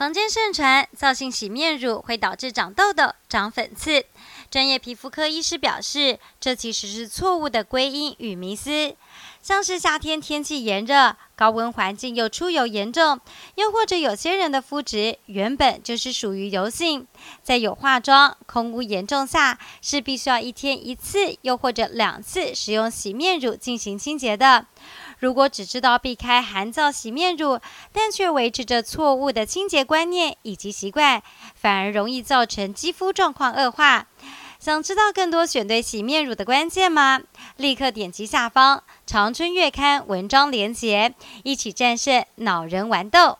坊间盛传皂性洗面乳会导致长痘痘、长粉刺。专业皮肤科医师表示，这其实是错误的归因与迷思。像是夏天天气炎热、高温环境又出油严重，又或者有些人的肤质原本就是属于油性，在有化妆、空污严重下，是必须要一天一次，又或者两次使用洗面乳进行清洁的。如果只知道避开含皂洗面乳，但却维持着错误的清洁观念以及习惯，反而容易造成肌肤状况恶化。想知道更多选对洗面乳的关键吗？立刻点击下方长春月刊文章连结，一起战胜恼人豌豆。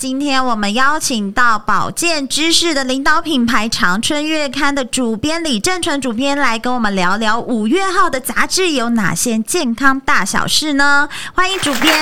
今天我们邀请到保健知识的领导品牌长春月刊的主编李正淳主编来跟我们聊聊五月号的杂志有哪些健康大小事呢？欢迎主编，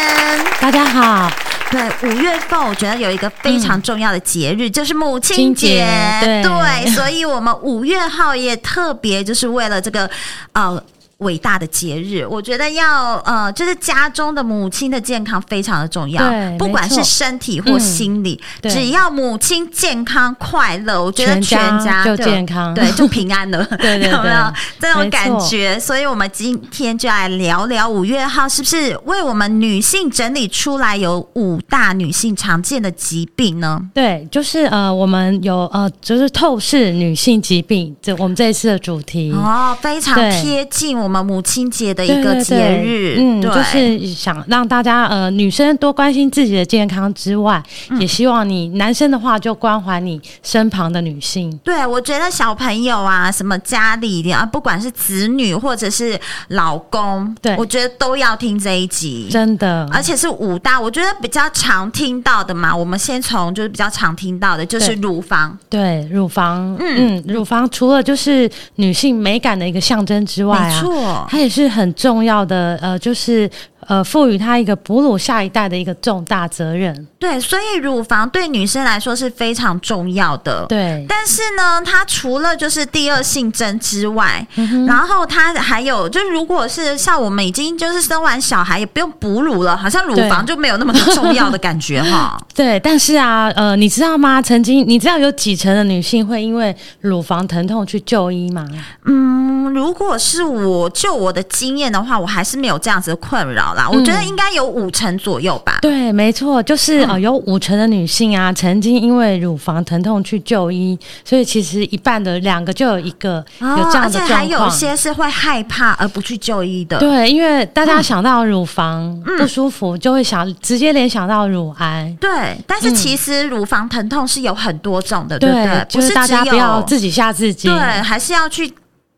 大家好。对，五月份我觉得有一个非常重要的节日，嗯、就是母亲节。对，对，所以我们五月号也特别就是为了这个呃。伟大的节日，我觉得要呃，就是家中的母亲的健康非常的重要，对，不管是身体或心理，嗯、只要母亲健康快乐，我觉得全家就健康，对，就平安了，对对对，有没有？这种感觉？所以，我们今天就来聊聊五月号是不是为我们女性整理出来有五大女性常见的疾病呢？对，就是呃，我们有呃，就是透视女性疾病，这我们这一次的主题。哦，非常贴近我。我们母亲节的一个节日，嗯，就是想让大家呃女生多关心自己的健康之外，嗯、也希望你男生的话就关怀你身旁的女性。对，我觉得小朋友啊，什么家里的啊，不管是子女或者是老公，对，我觉得都要听这一集，真的，而且是五大，我觉得比较常听到的嘛。我们先从就是比较常听到的，就是乳房，对，对，乳房，嗯。嗯，乳房除了就是女性美感的一个象征之外啊。它也是很重要的，呃，就是。呃，赋予她一个哺乳下一代的一个重大责任。对，所以乳房对女生来说是非常重要的。对，但是呢，它除了就是第二性征之外，嗯、然后它还有，就如果是像我们已经就是生完小孩也不用哺乳了，好像乳房就没有那么重要的感觉哈。对，但是啊，呃，你知道吗？曾经你知道有几成的女性会因为乳房疼痛去就医吗？嗯，如果是我就我的经验的话，我还是没有这样子的困扰。我觉得应该有五成左右吧。嗯、对，没错，就是呃，有五成的女性啊，曾经因为乳房疼痛去就医，所以其实一半的两个就有一个有这样的状况。哦、而且还有一些是会害怕而不去就医的。对，因为大家想到乳房不舒服，就会想直接联想到乳癌。对，但是其实乳房疼痛是有很多种的，对不对？对，就是大家不要自己吓自己。对，还是要去。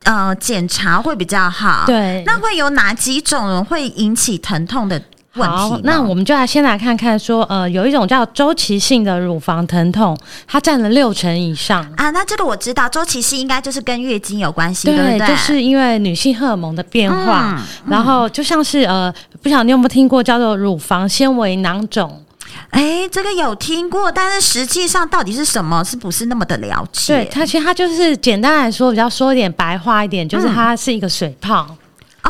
呃，检查会比较好。对，那会有哪几种会引起疼痛的问题？好，那我们就来先来看看说，呃，有一种叫周期性的乳房疼痛，它占了六成以上啊。那这个我知道，周期性应该就是跟月经有关系，对不对？就是因为女性荷尔蒙的变化，嗯、然后就像是呃，不晓得你有没有听过叫做乳房纤维囊肿。哎，这个有听过，但是实际上到底是什么，是不是那么的了解？对，它其实它就是简单来说，比较说一点白话一点，就是它是一个水泡。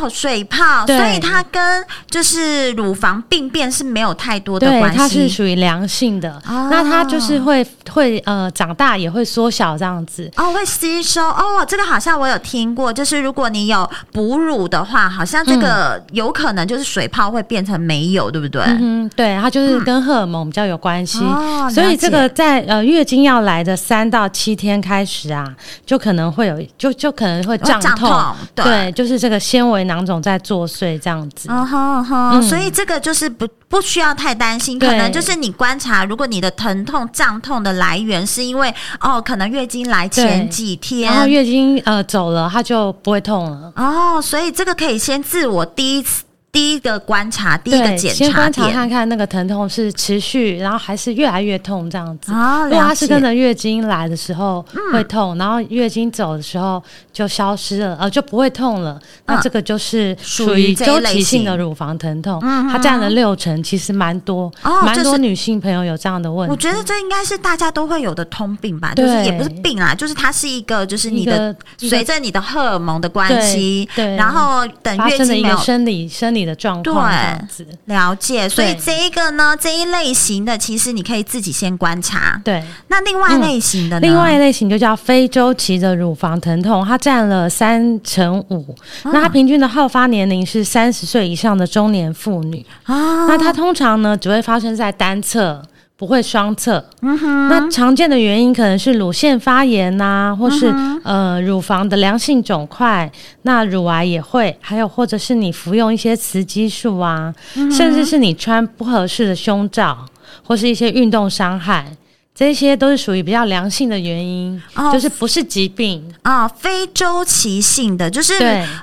哦，水泡，所以它跟就是乳房病变是没有太多的关系，它是属于良性的。哦、那它就是会会呃长大也会缩小这样子。哦，会吸收哦，这个好像我有听过，就是如果你有哺乳的话，好像这个有可能就是水泡会变成没有，嗯、对不对？嗯，对，它就是跟荷尔蒙比较有关系。哦、所以这个在呃月经要来的三到七天开始啊，就可能会有，就就可能会胀痛，痛对，对，就是这个纤维。囊肿在作祟，这样子，哦吼吼，所以这个就是不不需要太担心，可能就是你观察，如果你的疼痛胀痛的来源是因为哦，可能月经来前几天，然后月经呃走了，它就不会痛了。哦，所以这个可以先自我第一次。第一个观察，第一个检查，先观察看看那个疼痛是持续，然后还是越来越痛这样子。哦，如果它是跟着月经来的时候会痛，嗯、然后月经走的时候就消失了，呃，就不会痛了。嗯、那这个就是属于周期性的乳房疼痛，它占了六成，其实蛮多，蛮、哦、多女性朋友有这样的问题。我觉得这应该是大家都会有的通病吧，就是也不是病啊，就是它是一个，就是你的随着你的荷尔蒙的关系，对，然后等月经没有生理生理。你的状况这样子了解，所以这一个呢，这一类型的，其实你可以自己先观察。对，那另外类型的呢，嗯，另外一类型就叫非周期的乳房疼痛，它占了三成五。哦，那它平均的好发年龄是三十岁以上的中年妇女。哦，那它通常呢，只会发生在单侧。不会双侧，那常见的原因可能是乳腺发炎呐、啊，或是、嗯、呃乳房的良性肿块，那乳癌也会，还有或者是你服用一些雌激素啊，嗯、甚至是你穿不合适的胸罩，或是一些运动伤害。这些都是属于比较良性的原因，哦、就是不是疾病啊、哦，非周期性的，就是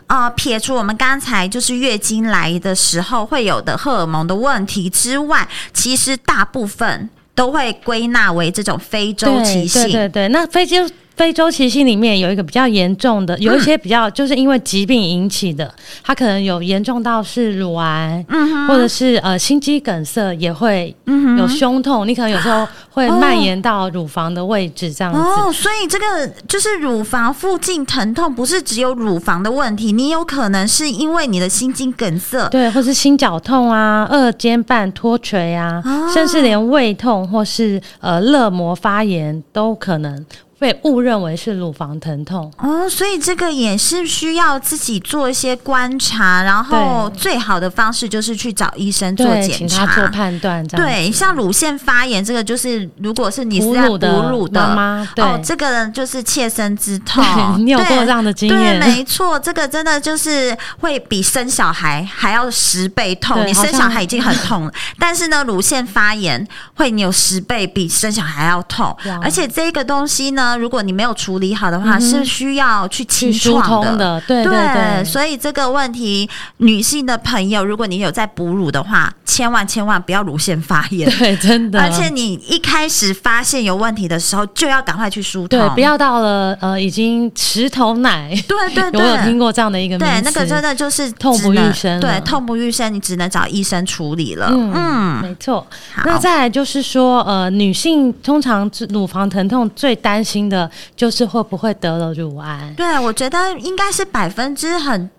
啊、呃，撇除我们刚才就是月经来的时候会有的荷尔蒙的问题之外，其实大部分都会归纳为这种非周期性。对对对，那非周。非周期性里面有一个比较严重的，有一些比较就是因为疾病引起的，它可能有严重到是乳癌，嗯、或者是呃心肌梗塞也会有胸痛，嗯、你可能有时候会蔓延到乳房的位置这样子。哦，所以这个就是乳房附近疼痛，不是只有乳房的问题，你有可能是因为你的心肌梗塞，对，或是心绞痛啊、二尖瓣脱垂啊，哦、甚至连胃痛或是呃肋膜发炎都可能。被误认为是乳房疼痛哦，所以这个也是需要自己做一些观察，然后最好的方式就是去找医生做检查、做判断。对，像乳腺发炎这个，就是如果是你是在哺乳的妈妈，哦，这个人就是切身之痛。你有过这样的经验？对，没错，这个真的就是会比生小孩还要十倍痛。你生小孩已经很痛了，但是呢，乳腺发炎会你有十倍比生小孩还要痛，而且这个东西呢。如果你没有处理好的话，嗯、是需要去清创的，的。对对所以这个问题，女性的朋友，如果你有在哺乳的话，千万千万不要乳腺发炎。对，真的。而且你一开始发现有问题的时候，就要赶快去疏通。对，不要到了呃已经石头奶。对对对，我有听过这样的一个名。对，那个真的就是痛不欲生。对，痛不欲生，你只能找医生处理了。嗯，嗯没错。好那再来就是说，呃，女性通常乳房疼痛最担心。新的就是会不会得了乳癌？对，我觉得应该是百分之很。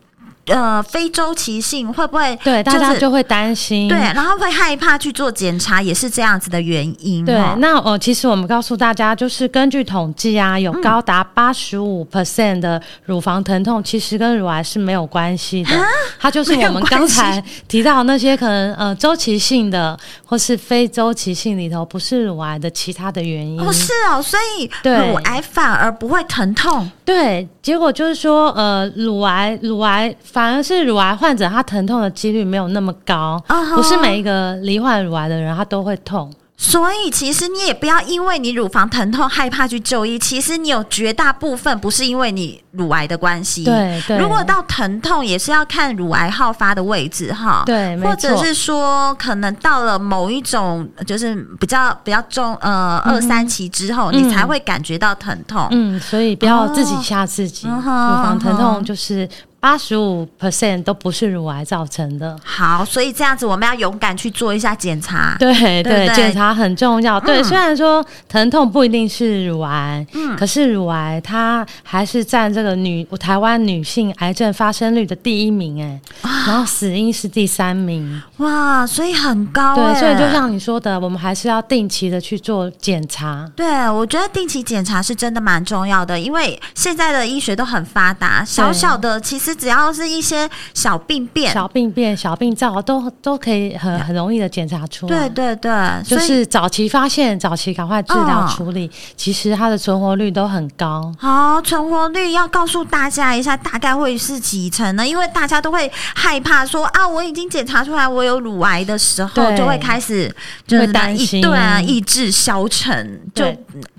呃，非周期性会不会、就是？对，大家就会担心。对，然后会害怕去做检查，也是这样子的原因。对，那呃，其实我们告诉大家，就是根据统计啊，有高达八十五 percent 的乳房疼痛，其实跟乳癌是没有关系的。它就是我们刚才提到那些可能呃周期性的或是非周期性里头不是乳癌的其他的原因。不是哦，所以乳癌反而不会疼痛。对，结果就是说，呃，乳癌，乳癌。反而是乳癌患者，他疼痛的几率没有那么高，uh huh. 不是每一个罹患乳癌的人他都会痛。所以其实你也不要因为你乳房疼痛害怕去就医，其实你有绝大部分不是因为你乳癌的关系。对对。如果到疼痛也是要看乳癌好发的位置哈。对，或者是说可能到了某一种就是比较比较重呃、嗯、二三期之后，你才会感觉到疼痛。嗯，所以不要自己吓自己，哦、乳房疼痛就是。八十五 percent 都不是乳癌造成的。好，所以这样子我们要勇敢去做一下检查。对对，对，检查很重要。嗯、对，虽然说疼痛不一定是乳癌，嗯，可是乳癌它还是占这个女台湾女性癌症发生率的第一名，哎，然后死因是第三名。哇，所以很高。对，所以就像你说的，我们还是要定期的去做检查。对，我觉得定期检查是真的蛮重要的，因为现在的医学都很发达，小小的其实。只要是一些小病变、小病变、小病灶，都都可以很很容易的检查出来。对对对，就是早期发现、早期赶快治疗处理，哦、其实它的存活率都很高。好，存活率要告诉大家一下，大概会是几成呢？因为大家都会害怕说啊，我已经检查出来我有乳癌的时候，就会开始就是会担心，对啊，意志消沉。就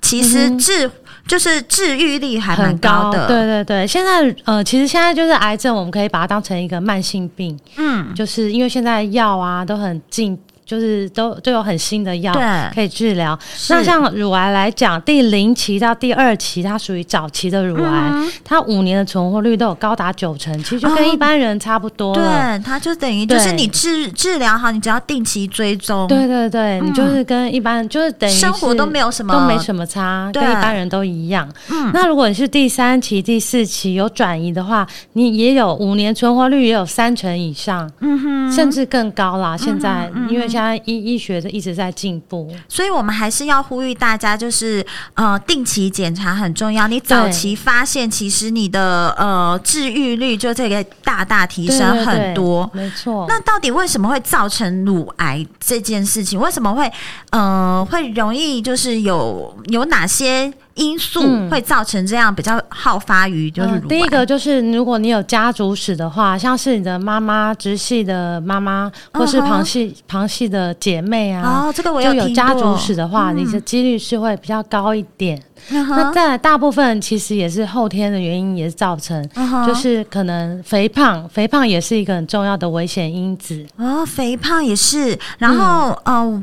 其实治。嗯就是治愈率还蛮高的。高对对对，现在呃，其实现在就是癌症，我们可以把它当成一个慢性病。嗯，就是因为现在药啊都很进。就是都都有很新的药可以治疗。那像乳癌来讲，第零期到第二期，它属于早期的乳癌，嗯、它五年的存活率都有高达九成，其实就跟一般人差不多。哦、对，它就等于就是你治治疗好，你只要定期追踪。对对对，嗯、你就是跟一般就是等于生活都没有什么都没什么差，跟一般人都一样。嗯，那如果你是第三期、第四期有转移的话，你也有五年存活率也有三成以上，嗯哼，甚至更高啦。现在、嗯、因为现在医医学的一直在进步，所以我们还是要呼吁大家，就是呃，定期检查很重要。你早期发现，其实你的呃治愈率就这个大大提升很多。没错。那到底为什么会造成乳癌这件事情？为什么会呃会容易就是有有哪些？因素会造成这样比较好发于就是、第一个就是如果你有家族史的话，像是你的妈妈直系的妈妈，或是旁系旁系的姐妹啊，哦，这个我有就有家族史的话，嗯、你的几率是会比较高一点。嗯、那再来大部分其实也是后天的原因也是造成，嗯、就是可能肥胖，肥胖也是一个很重要的危险因子。哦，肥胖也是，然后嗯。呃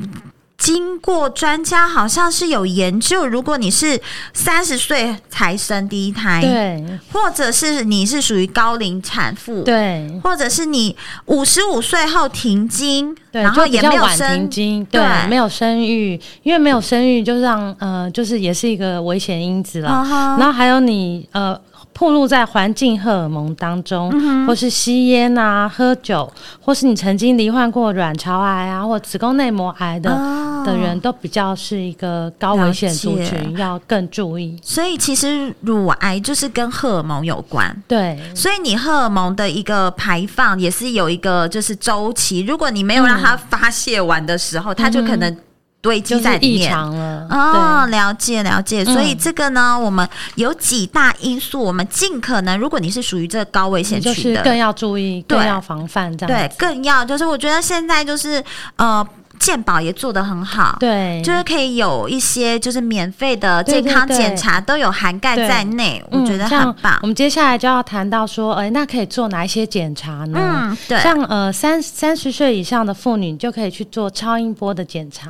经过专家好像是有研究，如果你是三十岁才生第一胎，对，或者是你是属于高龄产妇，对，或者是你五十五岁后停经，对，然后也没有生对，对没有生育，因为没有生育就让呃，就是也是一个危险因子了。Uh huh、然后还有你呃。暴露在环境荷尔蒙当中，嗯、或是吸烟啊、喝酒，或是你曾经罹患过卵巢癌啊或子宫内膜癌的、哦、的人，都比较是一个高危险族群，要更注意。所以其实乳癌就是跟荷尔蒙有关，对。所以你荷尔蒙的一个排放也是有一个就是周期，如果你没有让它发泄完的时候，嗯、它就可能。堆积在里面。了哦，了解了解，所以这个呢，嗯、我们有几大因素，我们尽可能，如果你是属于这个高危险区的，更要注意，更要防范，这样对，更要就是，我觉得现在就是呃。健保也做得很好，对，就是可以有一些就是免费的健康检查都有涵盖在内，我觉得很棒。嗯、我们接下来就要谈到说，哎、欸，那可以做哪一些检查呢？嗯，对，像呃三三十岁以上的妇女就可以去做超音波的检查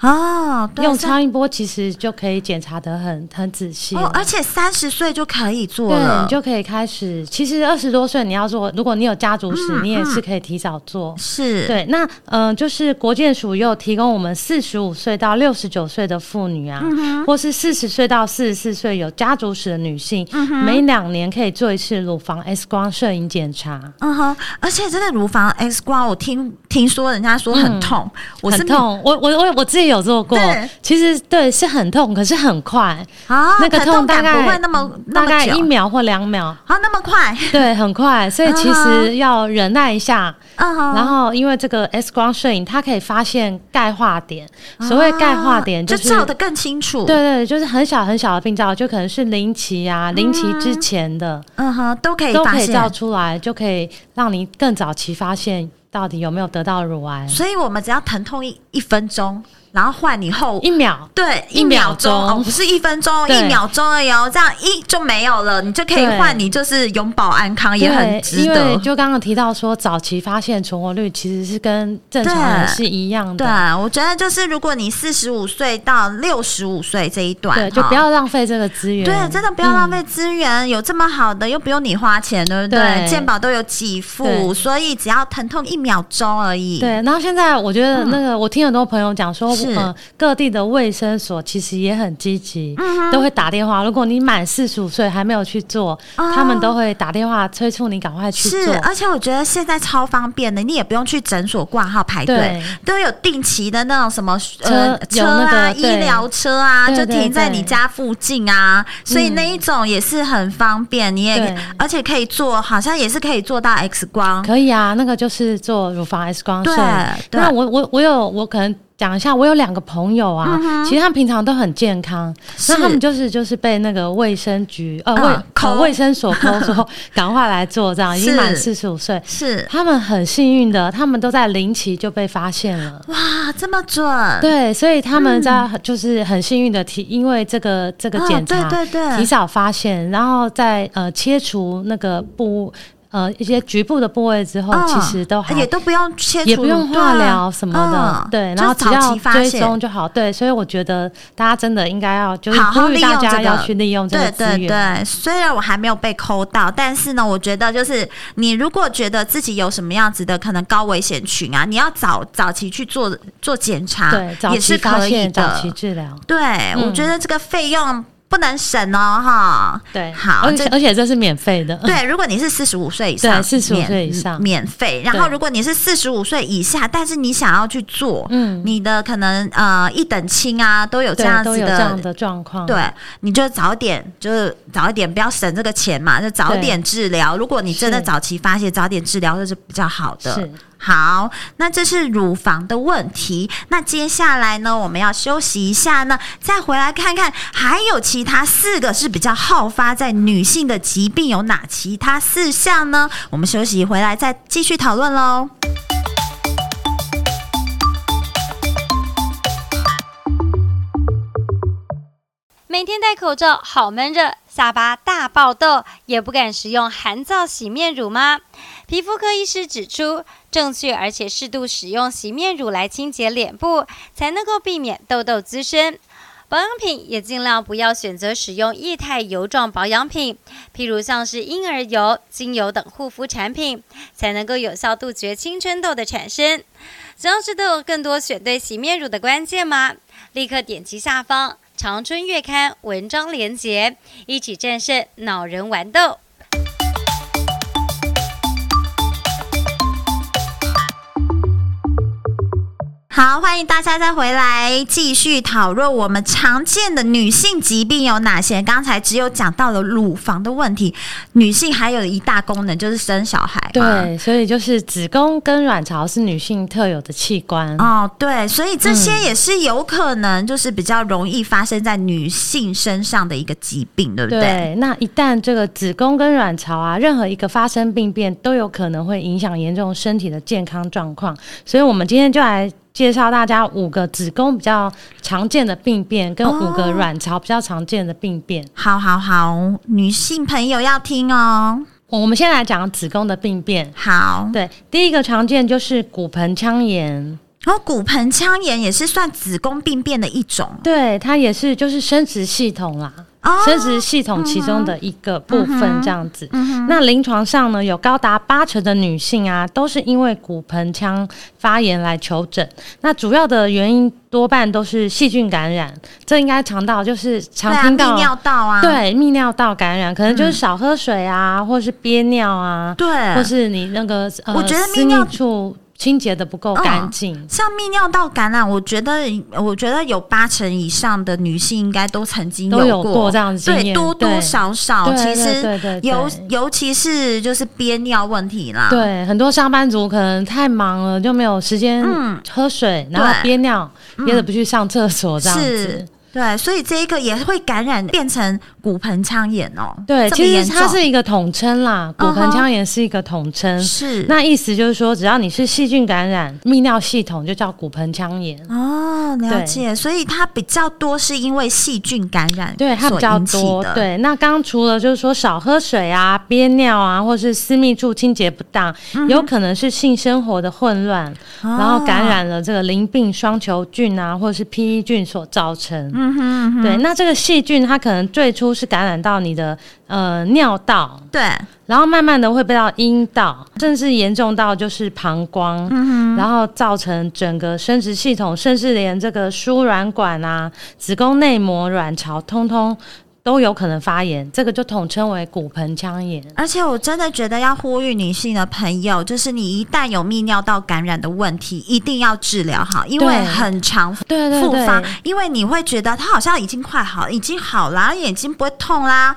哦，对，用超音波其实就可以检查得很很仔细哦，而且三十岁就可以做了，你就可以开始。其实二十多岁你要做，如果你有家族史，嗯、你也是可以提早做。是对，那嗯、呃，就是国健署。又提供我们四十五岁到六十九岁的妇女啊，嗯、或是四十岁到四十四岁有家族史的女性，嗯、每两年可以做一次乳房 X 光摄影检查。嗯哼，而且真的乳房 X 光，我听听说人家说很痛，嗯、我是很痛，我我我我自己有做过，其实对是很痛，可是很快啊，那个痛大概不会那么大概一秒或两秒啊，那么快，对，很快，所以其实要忍耐一下。然后因为这个 X 光摄影，它可以发现钙化点。所谓钙化点，就是照的更清楚。对对，就是很小很小的病灶，就可能是零期啊，零期之前的，嗯哼，都可以都可以照出来，就可以让你更早期发现到底有没有得到乳癌。所以我们只要疼痛一一分钟。然后换你后一秒，对，一秒钟哦，不是一分钟，一秒钟而已哦，这样一就没有了，你就可以换，你就是永保安康，也很值得。因为就刚刚提到说，早期发现存活率其实是跟正常人是一样的。对，我觉得就是如果你四十五岁到六十五岁这一段，对，就不要浪费这个资源。对，真的不要浪费资源，有这么好的又不用你花钱，对不对？健保都有给付，所以只要疼痛一秒钟而已。对，然后现在我觉得那个，我听很多朋友讲说。是、呃，各地的卫生所其实也很积极，嗯、都会打电话。如果你满四十五岁还没有去做，哦、他们都会打电话催促你赶快去做。是，而且我觉得现在超方便的，你也不用去诊所挂号排队，都有定期的那种什么车呃车啊、那个、医疗车啊，就停在你家附近啊，所以那一种也是很方便。你也而且可以做，好像也是可以做到 X 光，可以啊，那个就是做乳房 X 光。对，对那我我我有我可能。讲一下，我有两个朋友啊，嗯、其实他们平常都很健康，那他们就是就是被那个卫生局呃卫口卫生所说 赶快来做这样，已经满四十五岁，是。他们很幸运的，他们都在零期就被发现了，哇，这么准，对，所以他们在就是很幸运的提，因为这个这个检查，对对对，提早发现，然后再呃切除那个部。呃，一些局部的部位之后，其实都还也都不用切除，也不用化疗什么的，对，然后只要追踪就好，对，所以我觉得大家真的应该要就是呼吁大家要去利用这个资源。对对对，虽然我还没有被抠到，但是呢，我觉得就是你如果觉得自己有什么样子的可能高危险群啊，你要早早期去做做检查，对，也是可以的，早期治疗。对，我觉得这个费用。不能省哦，哈。对，好，而且而且这是免费的。对，如果你是四十五岁以上，对，四十五岁以上免费。然后，如果你是四十五岁以下，但是你想要去做，嗯，你的可能呃一等亲啊都有这样子的这样的状况，对，你就早点，就是早一点，不要省这个钱嘛，就早点治疗。如果你真的早期发现，早点治疗这是比较好的。是。好，那这是乳房的问题。那接下来呢，我们要休息一下呢，再回来看看还有其他四个是比较好发在女性的疾病有哪其他四项呢？我们休息回来再继续讨论喽。每天戴口罩好闷热，下巴大爆痘，也不敢使用含皂洗面乳吗？皮肤科医师指出，正确而且适度使用洗面乳来清洁脸部，才能够避免痘痘滋生。保养品也尽量不要选择使用液态油状保养品，譬如像是婴儿油、精油等护肤产品，才能够有效杜绝青春痘的产生。想要知道更多选对洗面乳的关键吗？立刻点击下方。长春月刊文章连结，一起战胜恼人玩豆。好，欢迎大家再回来继续讨论我们常见的女性疾病有哪些。刚才只有讲到了乳房的问题，女性还有一大功能就是生小孩。对，所以就是子宫跟卵巢是女性特有的器官。哦，对，所以这些也是有可能就是比较容易发生在女性身上的一个疾病，对不对？对，那一旦这个子宫跟卵巢啊，任何一个发生病变，都有可能会影响严重身体的健康状况。所以我们今天就来。介绍大家五个子宫比较常见的病变，跟五个卵巢比较常见的病变。哦、好好好，女性朋友要听哦。我们先来讲子宫的病变。好，对，第一个常见就是骨盆腔炎。然后、哦、骨盆腔炎也是算子宫病变的一种。对，它也是就是生殖系统啦。生殖系统其中的一个部分，这样子。嗯嗯、那临床上呢，有高达八成的女性啊，都是因为骨盆腔发炎来求诊。那主要的原因多半都是细菌感染，这应该常到就是常听到、啊、泌尿道啊，对，泌尿道感染，可能就是少喝水啊，嗯、或是憋尿啊，对，或是你那个呃，我觉得泌尿处。清洁的不够干净，哦，像泌尿道感染，我觉得，我觉得有八成以上的女性应该都曾经有过，这样子对，多多少少，其实尤尤其是就是憋尿问题啦，对，很多上班族可能太忙了，就没有时间喝水，嗯、然后憋尿，憋着不去上厕所这样子。对，所以这一个也会感染变成骨盆腔炎哦。对，其实它是一个统称啦，骨盆腔炎是一个统称。Uh 是，那意思就是说，只要你是细菌感染泌尿系统，就叫骨盆腔炎。哦，了解。所以它比较多是因为细菌感染，对，它比较多。对，那刚刚除了就是说少喝水啊、憋尿啊，或是私密处清洁不当，有可能是性生活的混乱，哦、然后感染了这个淋病双球菌啊，或者是 PE 菌所造成。嗯哼，对，那这个细菌它可能最初是感染到你的呃尿道，对，然后慢慢的会被到阴道，甚至严重到就是膀胱，然后造成整个生殖系统，甚至连这个输卵管啊、子宫内膜、卵巢，通通。都有可能发炎，这个就统称为骨盆腔炎。而且我真的觉得要呼吁女性的朋友，就是你一旦有泌尿道感染的问题，一定要治疗好，因为很常复发。因为你会觉得它好像已经快好，已经好啦，眼睛不会痛啦。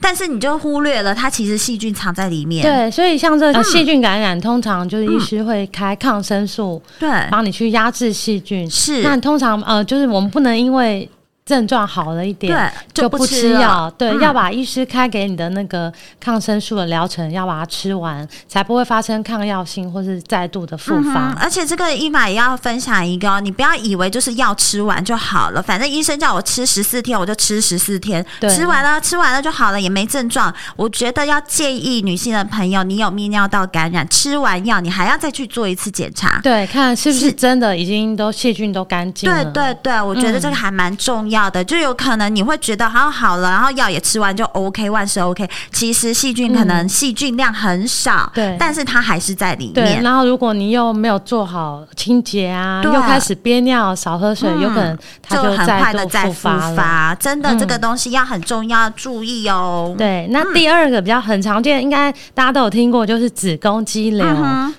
但是你就忽略了它其实细菌藏在里面。对，所以像这个细菌感染，嗯、通常就是医师会开抗生素，对，帮你去压制细菌。是，那通常呃，就是我们不能因为。症状好了一点，对，就不吃药。对，嗯、要把医师开给你的那个抗生素的疗程，要把它吃完，才不会发生抗药性或是再度的复发、嗯。而且这个伊玛也要分享一个，你不要以为就是药吃完就好了，反正医生叫我吃十四天，我就吃十四天，对吃完了吃完了就好了，也没症状。我觉得要建议女性的朋友，你有泌尿道感染，吃完药你还要再去做一次检查，对，看是不是真的已经都细菌都干净了。对对对，我觉得这个还蛮重要的。嗯就有可能你会觉得好好了，然后药也吃完就 OK，万事 OK。其实细菌可能细菌量很少，对、嗯，但是它还是在里面。对，然后如果你又没有做好清洁啊，又开始憋尿、少喝水，嗯、有可能它就，就很快的再复发。真的，这个东西要很重要，注意哦。嗯、对，那第二个比较很常见，应该大家都有听过，就是子宫肌瘤。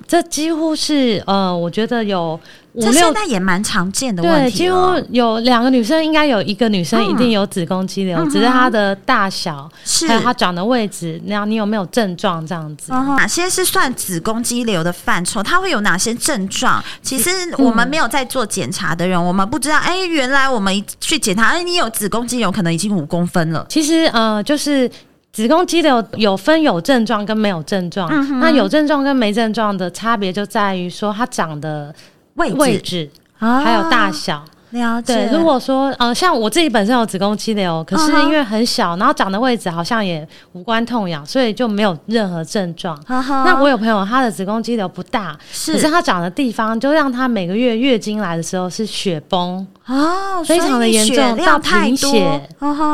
这几乎是呃，我觉得有。这现在也蛮常见的问题了。对，几乎有两个女生，应该有一个女生一定有子宫肌瘤，嗯、只是它的大小，是还有它长的位置，那样你有没有症状这样子？嗯、哪些是算子宫肌瘤的范畴？它会有哪些症状？其实我们没有在做检查的人，嗯、我们不知道。哎，原来我们去检查，哎，你有子宫肌瘤，可能已经五公分了。其实呃，就是子宫肌瘤有分有症状跟没有症状。嗯、那有症状跟没症状的差别就在于说它长的位置。位置还有大小。了解。对，如果说呃，像我自己本身有子宫肌瘤，可是因为很小，然后长的位置好像也无关痛痒，所以就没有任何症状。那我有朋友，他的子宫肌瘤不大，是，可是他长的地方就让他每个月月经来的时候是血崩哦，非常的严重，到贫血。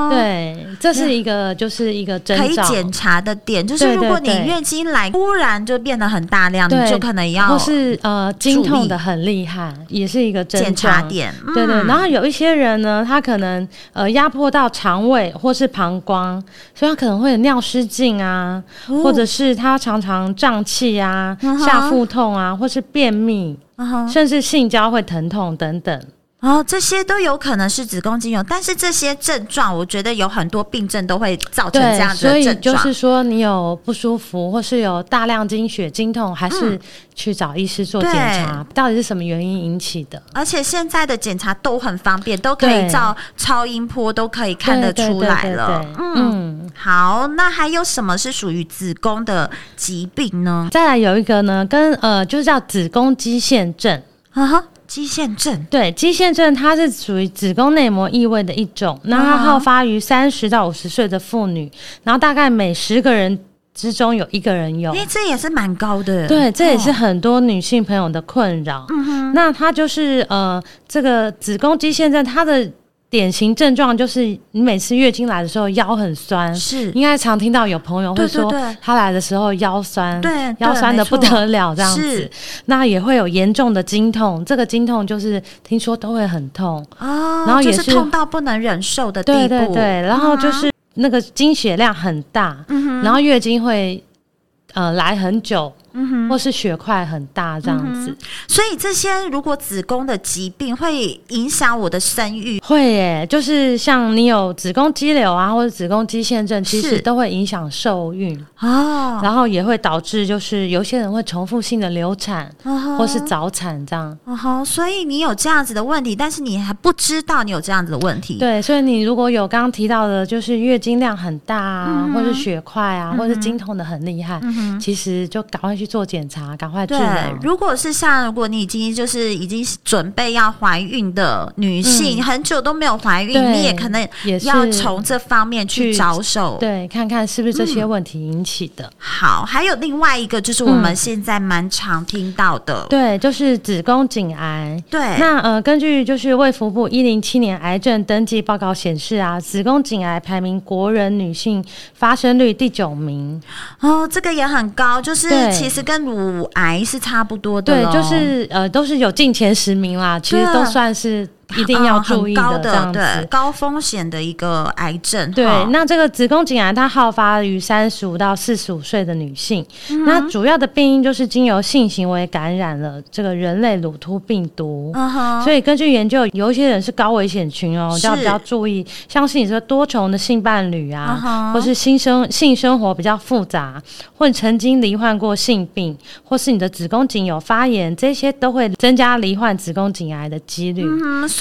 对，这是一个就是一个。可以检查的点就是，如果你月经来突然就变得很大量，你就可能要或是呃经痛的很厉害，也是一个检查点。对。对，然后有一些人呢，他可能呃压迫到肠胃或是膀胱，所以他可能会有尿失禁啊，哦、或者是他常常胀气啊、嗯、下腹痛啊，或是便秘，嗯、甚至性交会疼痛等等。哦，这些都有可能是子宫肌瘤，但是这些症状，我觉得有很多病症都会造成这样子的症状。所以就是说，你有不舒服，或是有大量经血、经痛，还是去找医师做检查，对到底是什么原因引起的？而且现在的检查都很方便，都可以照超音波，都可以看得出来了。嗯，好，那还有什么是属于子宫的疾病呢？再来有一个呢，跟呃，就是叫子宫肌腺症啊哈。肌腺症，对，肌腺症它是属于子宫内膜异位的一种，那它好发于三十到五十岁的妇女，然后大概每十个人之中有一个人有，哎，这也是蛮高的，对，这也是很多女性朋友的困扰。嗯哼，那它就是呃，这个子宫肌腺症它的。典型症状就是你每次月经来的时候腰很酸，是应该常听到有朋友会说，他来的时候腰酸，对，腰酸的不得了这样子。那也会有严重的经痛，这个经痛就是听说都会很痛哦，然后也是痛到不能忍受的地步。对对对，然后就是那个经血量很大，然后月经会呃来很久。嗯哼，或是血块很大这样子，嗯，所以这些如果子宫的疾病会影响我的生育，会耶，就是像你有子宫肌瘤啊，或者子宫肌腺症，其实都会影响受孕。哦，然后也会导致就是有些人会重复性的流产，哦，或是早产这样，哦，所以你有这样子的问题，但是你还不知道你有这样子的问题，对，所以你如果有刚刚提到的，就是月经量很大啊，嗯、或是血块啊，或是经痛的很厉害，嗯、其实就赶快去做检查，赶快治疗。如果是像如果你已经就是已经准备要怀孕的女性，嗯、很久都没有怀孕，你也可能也要从这方面去着手，对，看看是不是这些问题引起的。嗯、好，还有另外一个就是我们现在蛮常听到的，嗯、对，就是子宫颈癌。对，那呃，根据就是卫福部一零七年癌症登记报告显示啊，子宫颈癌排名国人女性发生率第九名。哦，这个也很高，就是其实跟乳癌是差不多的，对，就是呃，都是有进前十名啦，其实都算是一定要注意的，这样子对高风险的一个癌症。对，哦、那这个子宫颈癌它好发于三十五到四十五岁的女性，嗯、那主要的病因就是经由性行为感染了这个人类乳突病毒。嗯、所以根据研究，有一些人是高危险群哦，要比较注意，像是你说多重的性伴侣啊，嗯、或是新生性生活比较复杂，或者曾经罹患过性病，或是你的子宫颈有发炎，这些都会增加罹患子宫颈癌的几率。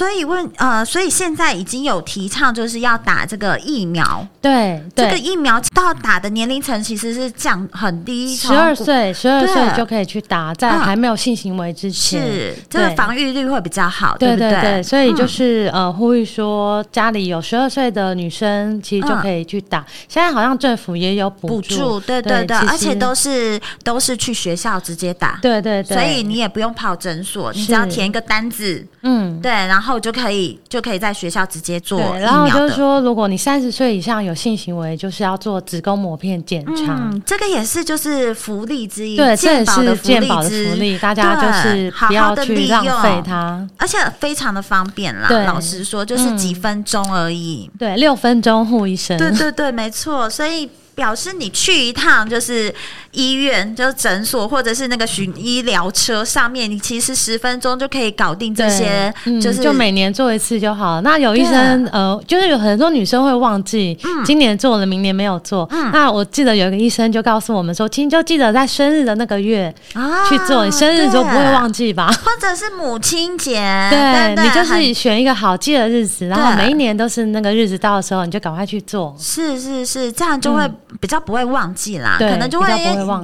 嗯，所以问呃，所以现在已经有提倡就是要打这个疫苗。对，对。这个疫苗到打的年龄层其实是降很低，十二岁，十二岁就可以去打，在还没有性行为之前，嗯、是这个防御率会比较好，对，对不对？所以就是、嗯、呃，呼吁说家里有十二岁的女生，其实就可以去打。嗯、现在好像政府也有补助，对对，对而且都是都是去学校直接打，对对对，所以你也不用跑诊所，你只要填一个单子，嗯，对，然后就可以就可以在学校直接做。然后就是说，如果你三十岁以上有性行为，就是要做子宫膜片检查。嗯，这个也是就是福利之一，对，健保的健保的福利，大家就是不要去浪费它，而且非常的方便啦。老实说，就是几分钟而已，对，六分钟护一生。对对对，没错，所以。表示你去一趟就是医院，就是诊所，或者是那个巡医疗车上面，你其实十分钟就可以搞定这些，就是、嗯、就每年做一次就好了。那有医生呃，就是有很多女生会忘记，今年做了，明年没有做。嗯、那我记得有一个医生就告诉我们说，请就记得在生日的那个月去做，啊、你生日就不会忘记吧？或者是母亲节，对，你就是选一个好记的日子，然后每一年都是那个日子到的时候，你就赶快去做。是是是，这样就会。比较不会忘记啦，可能就会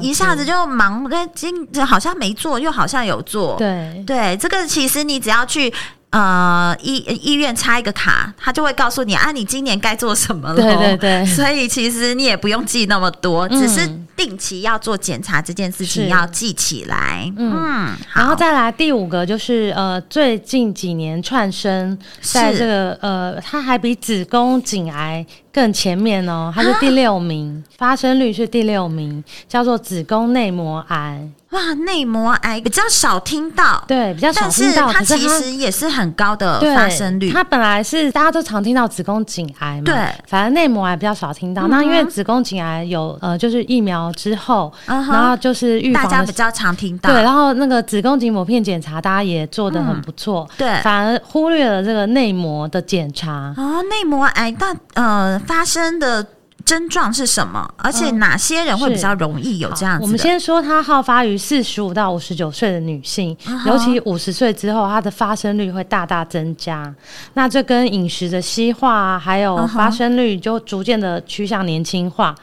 一下子就忙，今好像没做，又好像有做。对对，这个其实你只要去呃医医院插一个卡，他就会告诉你啊，你今年该做什么了。对对对，所以其实你也不用记那么多，只是定期要做检查这件事情要记起来。嗯，然后再来第五个就是呃，最近几年串生在这个呃，它还比子宫颈癌。更前面哦，它是第六名，啊、发生率是第六名，叫做子宫内膜癌。哇，内膜癌比较少听到，对，比较少听到，但是它其实也是很高的发生率。它本来是大家都常听到子宫颈癌嘛，对，反而内膜癌比较少听到。嗯、那因为子宫颈癌有呃，就是疫苗之后，嗯、然后就是预防大家比较常听到，对，然后那个子宫颈抹片检查，大家也做的很不错，嗯、对，反而忽略了这个内膜的检查。哦，内膜癌大呃发生的。症状是什么？而且哪些人会比较容易有这样子？我们先说，它好发于四十五到五十九岁的女性，尤其五十岁之后，它的发生率会大大增加。那这跟饮食的西化，还有发生率就逐渐的趋向年轻化。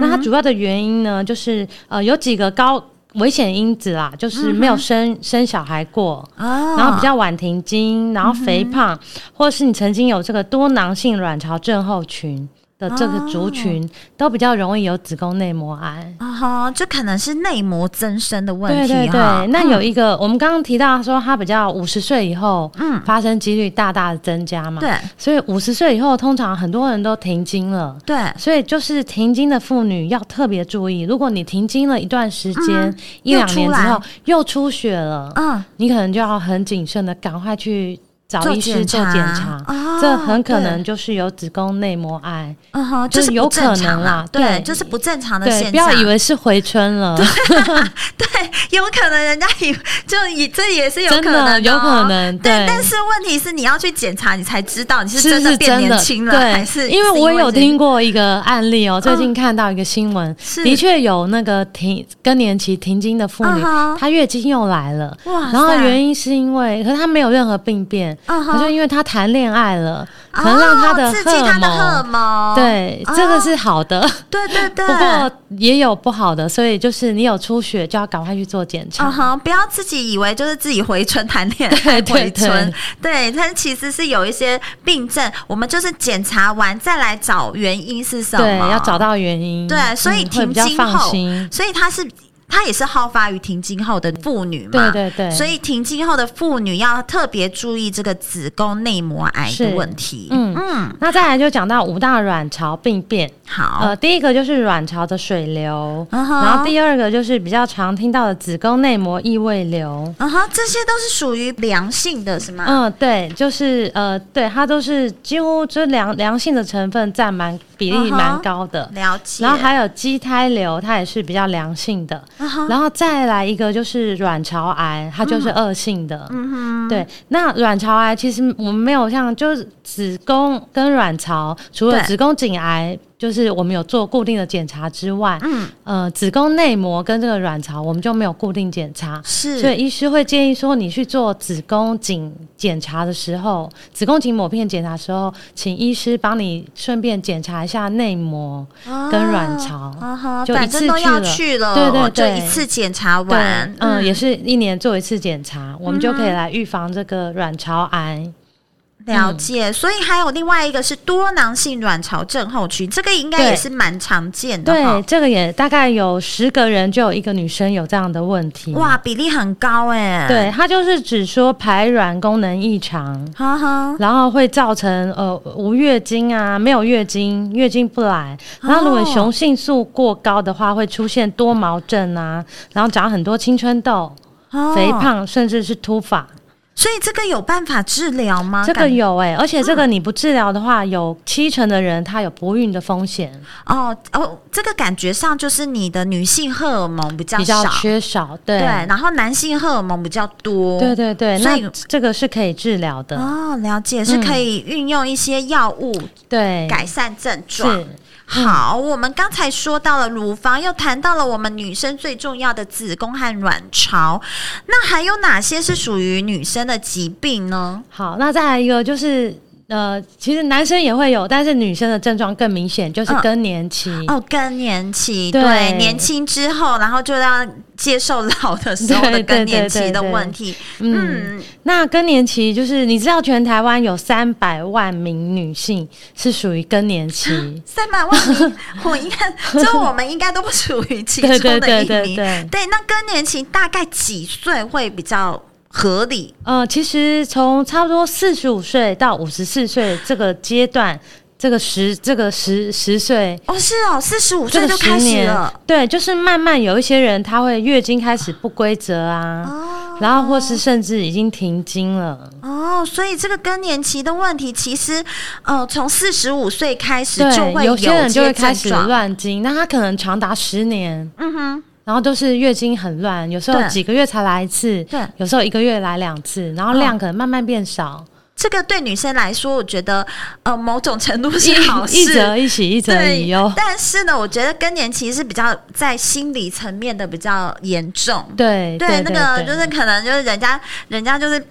那它主要的原因呢，就是呃有几个高危险因子啦，就是没有生生小孩过，然后比较晚停经，然后肥胖，或者是你曾经有这个多囊性卵巢症候群。的这个族群都比较容易有子宫内膜癌啊哈，这可能是内膜增生的问题。对对对，那有一个我们刚刚提到说，它比较五十岁以后，嗯，发生几率大大的增加嘛。对，所以五十岁以后，通常很多人都停经了。对，所以就是停经的妇女要特别注意，如果你停经了一段时间，一两年之后又出血了，嗯，你可能就要很谨慎的赶快去。找医师做检查，这很可能就是有子宫内膜癌，就是有可能啦，对，就是不正常的现象。不要以为是回春了，对，有可能人家以就以这也是有可能，有可能，对。但是问题是你要去检查，你才知道你是真的。变年轻了，还是因为我有听过一个案例哦，最近看到一个新闻，的确有那个停更年期停经的妇女，她月经又来了，然后原因是因为，可是她没有任何病变。可是因为他谈恋爱了，可能让他的荷尔蒙，对，这个是好的，对对对。不过也有不好的，所以就是你有出血就要赶快去做检查。嗯哼，不要自己以为就是自己回春谈恋爱 回春，对，但其实是有一些病症，我们就是检查完再来找原因是什么，对，要找到原因，对，所以停经后，所以他是。它也是好发于停经后的妇女嘛，对对对，所以停经后的妇女要特别注意这个子宫内膜癌的问题。嗯嗯，那再来就讲到五大卵巢病变。好，呃，第一个就是卵巢的水流，uh 然后第二个就是比较常听到的子宫内膜异位流。啊哈，这些都是属于良性的，是吗？嗯，对，就是呃，对，它都是几乎就良良性的成分占蛮比例蛮高的。Uh 了解。然后还有畸胎瘤，它也是比较良性的。然后再来一个就是卵巢癌，它就是恶性的。对。那卵巢癌其实我们没有像就是子宫跟卵巢，除了子宫颈癌。就是我们有做固定的检查之外，嗯，呃，子宫内膜跟这个卵巢我们就没有固定检查，是，所以医师会建议说，你去做子宫颈检查的时候，子宫颈抹片检查的时候，请医师帮你顺便检查一下内膜跟卵巢，啊、就一次去了，去了，对对对，就一次检查完，嗯，嗯，也是一年做一次检查，我们就可以来预防这个卵巢癌。了解、嗯，所以还有另外一个是多囊性卵巢症候群，这个应该也是蛮常见的。对，这个也大概有十个人就有一个女生有这样的问题。哇，比例很高哎。对，它就是指说排卵功能异常，然后会造成呃无月经啊，没有月经，月经不来。然后如果雄性素过高的话，会出现多毛症啊，然后长很多青春痘、哦、肥胖，甚至是秃发。所以这个有办法治疗吗？这个有哎、欸，而且这个你不治疗的话，有七成的人他有不孕的风险。哦哦，这个感觉上就是你的女性荷尔蒙比较少，比较缺少，对对，然后男性荷尔蒙比较多，对对对，所以这个是可以治疗的。哦，了解，是可以运用一些药物对改善症状。是。好，我们刚才说到了乳房，又谈到了我们女生最重要的子宫和卵巢，那还有哪些是属于女生的疾病呢？好，那再来一个就是。呃，其实男生也会有，但是女生的症状更明显，就是更年期。哦，哦更年期，对，对年轻之后，然后就要接受老的时候的更年期的问题。嗯，嗯，那更年期就是你知道，全台湾有三百万名女性是属于更年期，三百万名，我应该，就我们应该都不属于其中的一名。对，那更年期大概几岁会比较？合理，呃，其实从差不多四十五岁到五十四岁这个阶段，这个十这个十十岁哦，是哦，四十五岁就开始了，对，就是慢慢有一些人他会月经开始不规则啊，哦，然后或是甚至已经停经了，哦，所以这个更年期的问题，其实呃，从四十五岁开始就会有，有些人就会开始乱经，那他可能长达十年，嗯哼。然后都是月经很乱，有时候几个月才来一次，对，有时候一个月来两次，然后量可能慢慢变少。哦、这个对女生来说，我觉得呃某种程度是好事，一则一喜，一则一忧。但是呢，我觉得更年期是比较在心理层面的比较严重。对对，对，对，对，那个就是可能就是人家人家就是。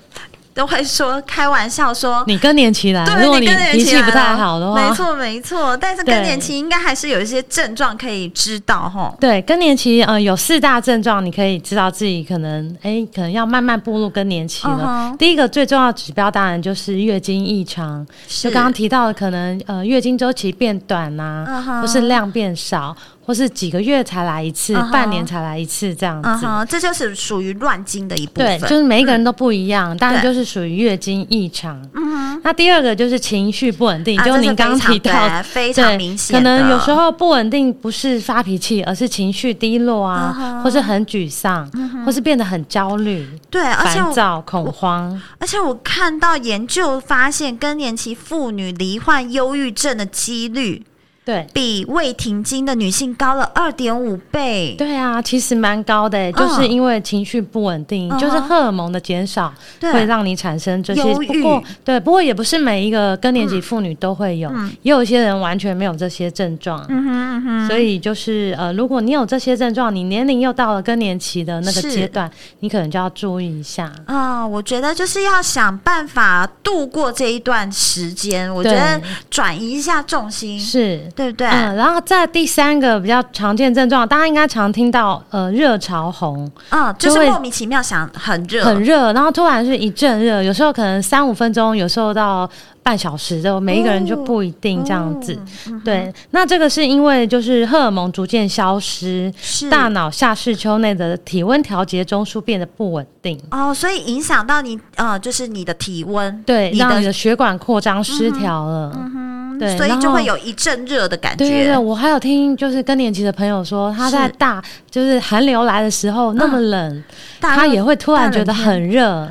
都会说开玩笑说你更年期来，对，如果你脾气不太好的话，没错没错。但是更年期应该还是有一些症状可以知道哈。对，更年期呃有四大症状，你可以知道自己可能哎可能要慢慢步入更年期了。Uh -huh. 第一个最重要的指标当然就是月经异常，就刚刚提到的可能呃月经周期变短呐、啊，uh -huh. 或是量变少。或是几个月才来一次，uh -huh. 半年才来一次这样子，uh -huh. 这就是属于乱经的一部分。对，就是每一个人都不一样，当然就是属于月经异常。嗯，那第二个就是情绪不稳定，啊、就您刚刚提到，对，非常明显。可能有时候不稳定不是发脾气，而是情绪低落啊，uh -huh. 或是很沮丧，uh. 或是变得很焦虑，对，烦躁、恐慌。而且我看到研究发现，更年期妇女罹患忧郁症的几率。对，比未停经的女性高了二点五倍。对啊，其实蛮高的，嗯，就是因为情绪不稳定，嗯，就是荷尔蒙的减少，会让你产生这些。不过，对，不过也不是每一个更年期妇女都会有，嗯，也有一些人完全没有这些症状。嗯哼嗯哼。所以就是呃，如果你有这些症状，你年龄又到了更年期的那个阶段，你可能就要注意一下。啊，我觉得就是要想办法度过这一段时间。我觉得转移一下重心。是。对不对？嗯，然后在第三个比较常见症状，大家应该常听到呃热潮红，嗯，就是莫名其妙想很热，很热，然后突然是一阵热，有时候可能三五分钟，有时候到。半小时的，每一个人就不一定这样子。哦、对、嗯，那这个是因为就是荷尔蒙逐渐消失，大脑下视丘内的体温调节中枢变得不稳定。哦，所以影响到你呃，就是你的体温，对，让你的血管扩张失调了。嗯哼，对，所以就会有一阵热的感觉。对对对，我还有听就是更年期的朋友说，他在大就是寒流来的时候那么冷。嗯他也会突然觉得很热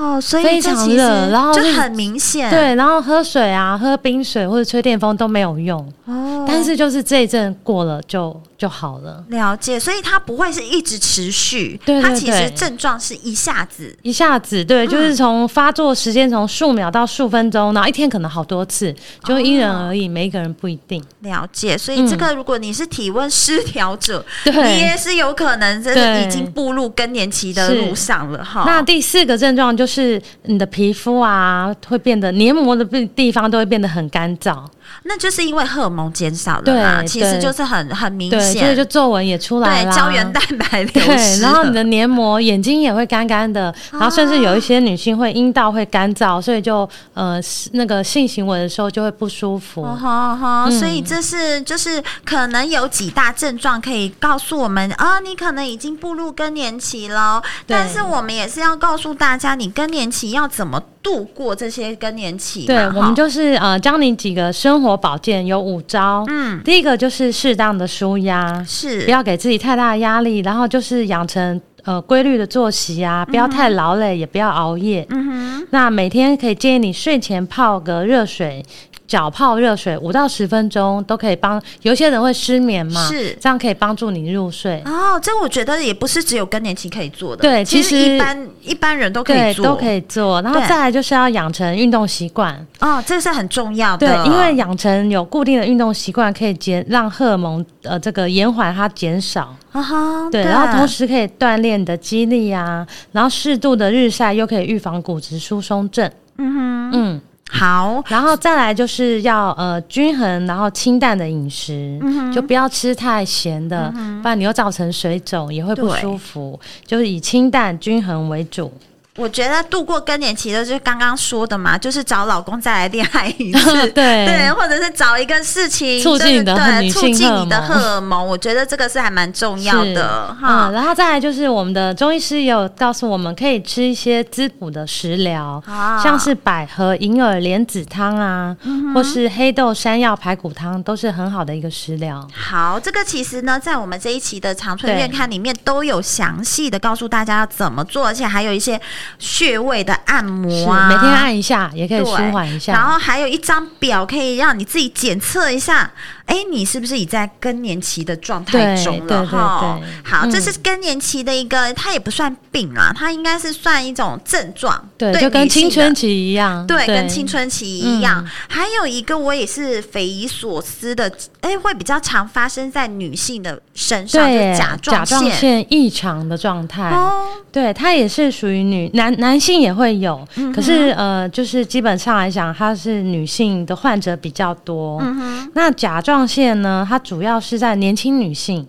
哦，所以非常热，然后就很明显。对，然后喝水啊，喝冰水或者吹电风都没有用哦。但是就是这一阵过了就就好了。了解，所以它不会是一直持续，对，它其实症状是一下子一下子，对，就是从发作时间从数秒到数分钟，然后一天可能好多次，就因人而异，每一个人不一定。了解，所以这个如果你是体温失调者，对，你也是有可能真的已经步入更年期的路上了哈。那第四个症状就是你的皮肤啊，会变得黏膜的地方都会变得很干燥。那就是因为荷尔蒙减少了嘛，其实就是很很明显，所以就皱纹也出来了，胶原蛋白流失，然后你的黏膜、眼睛也会干干的，然后甚至有一些女性会阴道会干燥，所以就呃那个性行为的时候就会不舒服。哈哈，所以这是就是可能有几大症状可以告诉我们啊，你可能已经步入更年期了。但是我们也是要告诉大家，你更年期要怎么度过这些更年期。对，我们就是呃教你几个生活保健有五招，嗯，第一个就是适当的舒压，是。不要给自己太大的压力，然后就是养成呃规律的作息啊，不要太劳累，嗯，也不要熬夜，嗯哼，那每天可以建议你睡前泡个热水。脚泡热水五到十分钟都可以帮，有些人会失眠嘛，是这样可以帮助你入睡。哦，这我觉得也不是只有更年期可以做的，对，其实，一般一般人都可以做，都可以做。然后再来就是要养成运动习惯，哦，这是很重要的。对，因为养成有固定的运动习惯，可以减让荷尔蒙呃这个延缓它减少。啊哈，对，然后同时可以锻炼你的肌力啊，然后适度的日晒又可以预防骨质疏松症。嗯哼，嗯。好，然后再来就是要呃均衡，然后清淡的饮食，嗯，就不要吃太咸的，嗯，不然你又造成水肿，也会不舒服。就是以清淡均衡为主。我觉得度过更年期的就是刚刚说的嘛，就是找老公再来恋爱一次，对对，或者是找一个事情促进你的促进你的荷尔蒙，我觉得这个是还蛮重要的哈。嗯，然后再来就是我们的中医师也有告诉我们，可以吃一些滋补的食疗，像是百合银耳莲子汤啊，嗯，或是黑豆山药排骨汤，都是很好的一个食疗。好，这个其实呢，在我们这一期的长春院刊里面都有详细的告诉大家要怎么做，而且还有一些。穴位的按摩啊，每天按一下也可以舒缓一下。然后还有一张表，可以让你自己检测一下，哎，你是不是已在更年期的状态中了？哈，好、嗯，这是更年期的一个，它也不算病啊，它应该是算一种症状，对，就跟青春期一样，对，跟青春期一样、嗯。还有一个我也是匪夷所思的，哎，会比较常发生在女性的身上，对，就甲状腺甲状腺异常的状态，哦，对，它也是属于女男。男性也会有，嗯、可是呃，就是基本上来讲，它是女性的患者比较多。嗯、那甲状腺呢，它主要是在年轻女性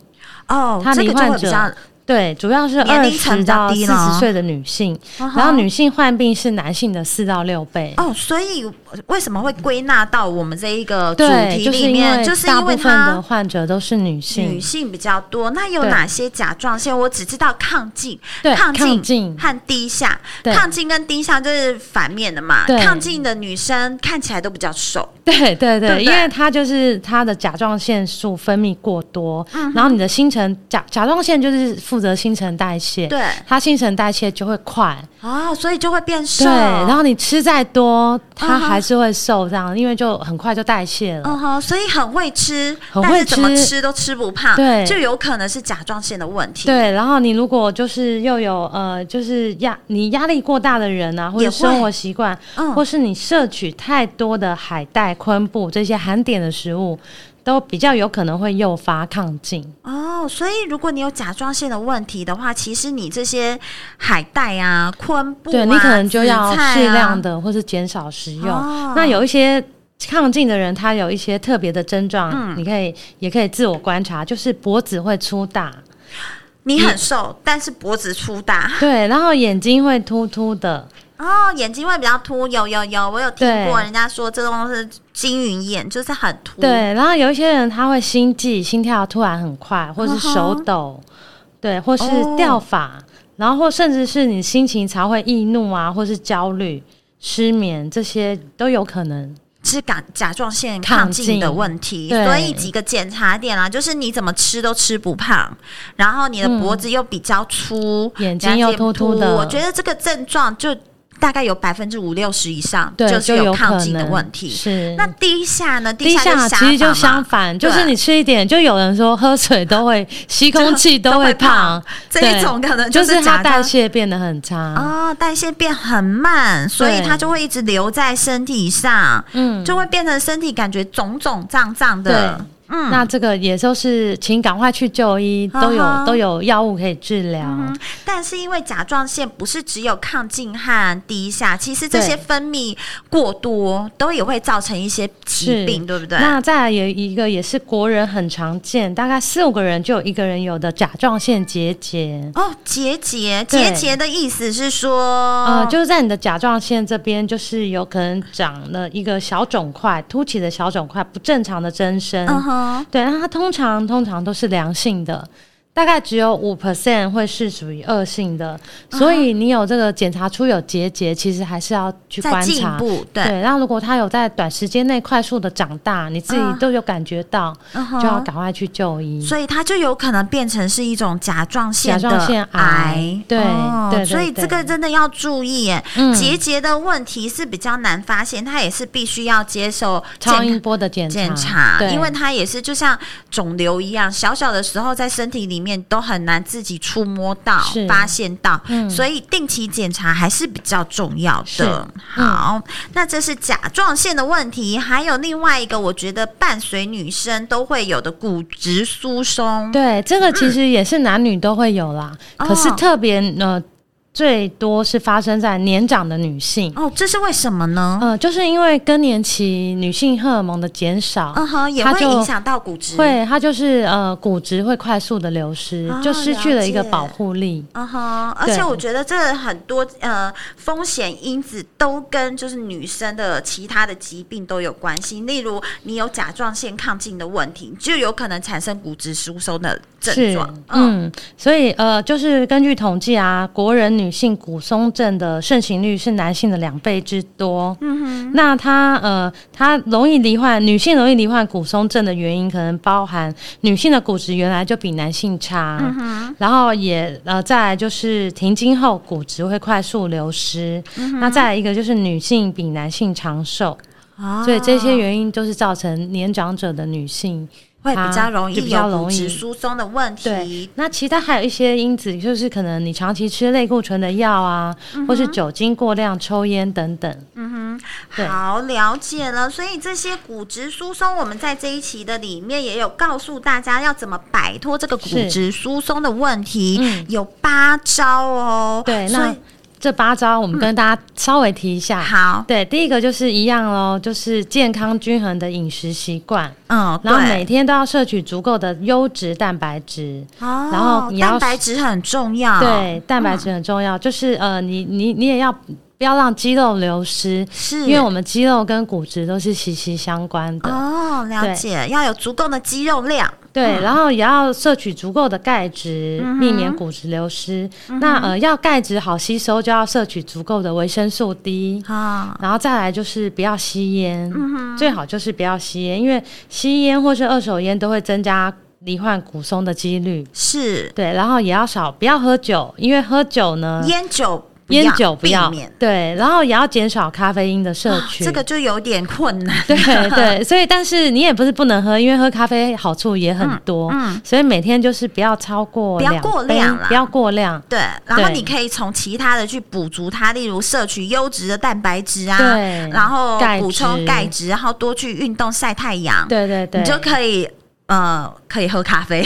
哦，它罹患者。对，主要是二十到四十岁的女性，然后女性患病是男性的四到六倍。哦，所以为什么会归纳到我们这一个主题里面？就是因为大部分的患者都是女性，女性比较多。那有哪些甲状腺？我只知道亢进、亢进和低下。亢进跟低下就是反面的嘛。亢进的女生看起来都比较瘦。对对对，对，对，因为她就是她的甲状腺素分泌过多，嗯、然后你的新陈甲甲状腺就是负责新陈代谢，对，它新陈代谢就会快啊，所以就会变瘦。对，然后你吃再多，它还是会瘦，这样、uh. 因为就很快就代谢了。嗯哼，所以很会吃，很会吃，但是怎么吃都吃不胖，对，就有可能是甲状腺的问题。对，然后你如果就是又有呃，就是压你压力过大的人啊，或者生活习惯，嗯，或是你摄取太多的海带、昆布这些含碘的食物。都比较有可能会诱发亢进哦，所以如果你有甲状腺的问题的话，其实你这些海带啊、昆布啊，对，你可能就要适量的或是减少食用。哦。那有一些亢进的人，他有一些特别的症状，嗯，你可以也可以自我观察，就是脖子会粗大。你很瘦，但是脖子粗大。对，然后眼睛会突突的。哦，眼睛会比较凸，有有有，我有听过人家说这种是金鱼眼，就是很凸。对，然后有一些人他会心悸，心跳突然很快，或是手抖，嗯、对，或是掉发，哦、然后或甚至是你心情才会易怒啊，或是焦虑、失眠，这些都有可能。是甲甲状腺亢进的问题，所以几个检查点啊，就是你怎么吃都吃不胖，然后你的脖子又比较粗，嗯、眼睛又突突的，我觉得这个症状就。大概有百分之五六十以上，就是有亢进的问题。是。那低下呢？低下其实就相反，就是你吃一点，就有人说喝水都会 吸空气都会胖，这一种可能就是它代谢变得很差。哦，代谢变很慢，所以它就会一直留在身体上，嗯，就会变成身体感觉肿肿胀胀的。嗯，那这个也都是，请赶快去就医，都有、嗯、都有药物可以治疗、嗯。但是因为甲状腺不是只有亢进和低下，其实这些分泌过多都也会造成一些疾病，对不对？那再来有一个也是国人很常见，大概四五个人就有一个人有的甲状腺结节。哦，结节，结节的意思是说，呃，就是在你的甲状腺这边，就是有可能长了一个小肿块，凸起的小肿块，不正常的增生。嗯哼。对，那它通常通常都是良性的。大概只有五 percent 会是属于恶性的，所以你有这个检查出有结节，其实还是要去观察。对，对，然后如果它有在短时间内快速的长大，你自己都有感觉到，就要赶快去就医。所以它就有可能变成是一种甲状腺甲状腺癌。对，对，所以这个真的要注意耶。结节的问题是比较难发现，它也是必须要接受超音波的检检查，因为它也是就像肿瘤一样，小小的时候在身体里面。面都很难自己触摸到、发现到，嗯、所以定期检查还是比较重要的。嗯、好，那这是甲状腺的问题，还有另外一个，我觉得伴随女生都会有的骨质疏松。对，这个其实也是男女都会有啦，嗯、可是特别呃。最多是发生在年长的女性。哦，这是为什么呢？呃，就是因为更年期女性荷尔蒙的减少，嗯哼，也会影响到骨质，会，它就是呃骨质会快速的流失，哦、就失去了一个保护力，嗯哼，而且我觉得这很多呃风险因子都跟就是女生的其他的疾病都有关系，例如你有甲状腺亢进的问题，就有可能产生骨质疏松的症状，嗯，嗯，所以呃，就是根据统计啊，国人。女性骨松症的盛行率是男性的两倍之多。嗯哼，那它呃，它容易罹患女性容易罹患骨松症的原因，可能包含女性的骨质原来就比男性差，嗯，然后也呃，再来就是停经后骨质会快速流失。嗯，那再来一个就是女性比男性长寿，哦，所以这些原因都是造成年长者的女性。会比较容易有骨质疏松的问题。对，那其他还有一些因子，就是可能你长期吃类固醇的药啊，嗯、或是酒精过量、抽烟等等。嗯哼，好，了解了。所以这些骨质疏松，我们在这一期的里面也有告诉大家要怎么摆脱这个骨质疏松的问题，嗯、有八招哦。对，那。这八招，我们跟大家稍微提一下。嗯、好，对，第一个就是一样喽，就是健康均衡的饮食习惯。嗯，然后每天都要摄取足够的优质蛋白质。哦，然后你要蛋白质很重要。对，蛋白质很重要，嗯、就是呃，你你你也要不要让肌肉流失？是，因为我们肌肉跟骨质都是息息相关的。哦，了解，要有足够的肌肉量。对，然后也要摄取足够的钙质，嗯、避免骨质流失。嗯、那呃，要钙质好吸收，就要摄取足够的维生素 D。啊，然后再来就是不要吸烟，最好就是不要吸烟，因为吸烟或是二手烟都会增加罹患骨松的几率。是，对，然后也要少不要喝酒，因为喝酒呢，烟酒。烟酒不要，对，然后也要减少咖啡因的摄取，这个就有点困难。对对，所以但是你也不是不能喝，因为喝咖啡好处也很多。嗯，嗯，所以每天就是不要超过，不要过量，不要过量。对，然后你可以从其他的去补足它，例如摄取优质的蛋白质啊，对，然后补充钙质，然后多去运动晒太阳。对对对，你就可以。呃，可以喝咖啡，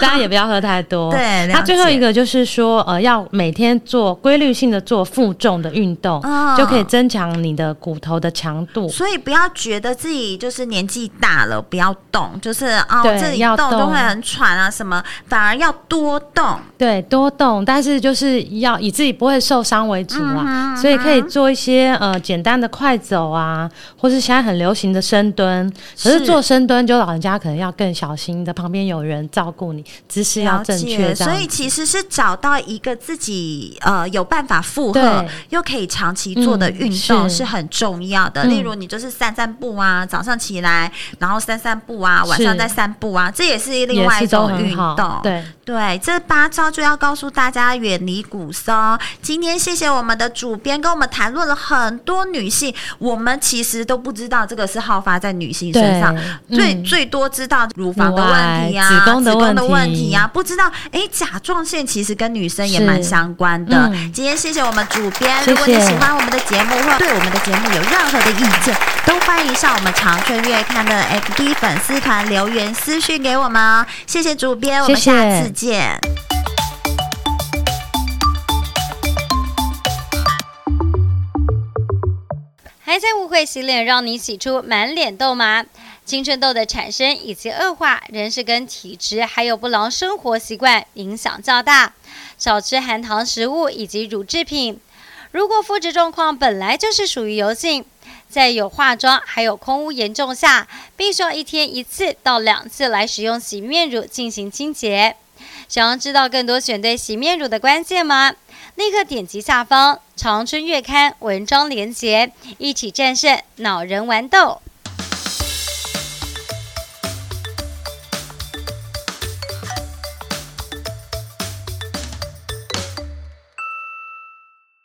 当然也不要喝太多。对，那最后一个就是说，呃，要每天做规律性的做负重的运动，哦，就可以增强你的骨头的强度。所以不要觉得自己就是年纪大了不要动，就是哦这里动都会很喘啊什么，反而要多动。对，多动，但是就是要以自己不会受伤为主啊，嗯，所以可以做一些呃简单的快走啊，或是现在很流行的深蹲。可是做深蹲，就老人家可能要更。小心的，旁边有人照顾你，姿势要正确。所以其实是找到一个自己呃有办法负荷又可以长期做的运动是很重要的。嗯、例如你就是散散步啊，早上起来然后散散步啊，晚上再散步啊，这也是另外一种运动。对对，这八招就要告诉大家远离骨松。今天谢谢我们的主编跟我们谈论了很多女性，我们其实都不知道这个是好发在女性身上，最、嗯、最多知道乳房的问题啊，子宫的问题啊，不知道哎，甲状腺其实跟女生也蛮相关的。嗯、今天谢谢我们主编，如果你喜欢我们的节目或对我们的节目有任何的意见，都欢迎上我们长春月刊的 FB 粉丝团留言私讯给我们哦。谢谢主编，我们下次见。还在误会洗脸让你洗出满脸痘吗？青春痘的产生以及恶化，仍是跟体质还有不良生活习惯影响较大。少吃含糖食物以及乳制品。如果肤质状况本来就是属于油性，在有化妆还有空污严重下，必须要一天一次到两次来使用洗面乳进行清洁。想要知道更多选对洗面乳的关键吗？立刻点击下方《长春月刊》文章链接，一起战胜恼人豌豆。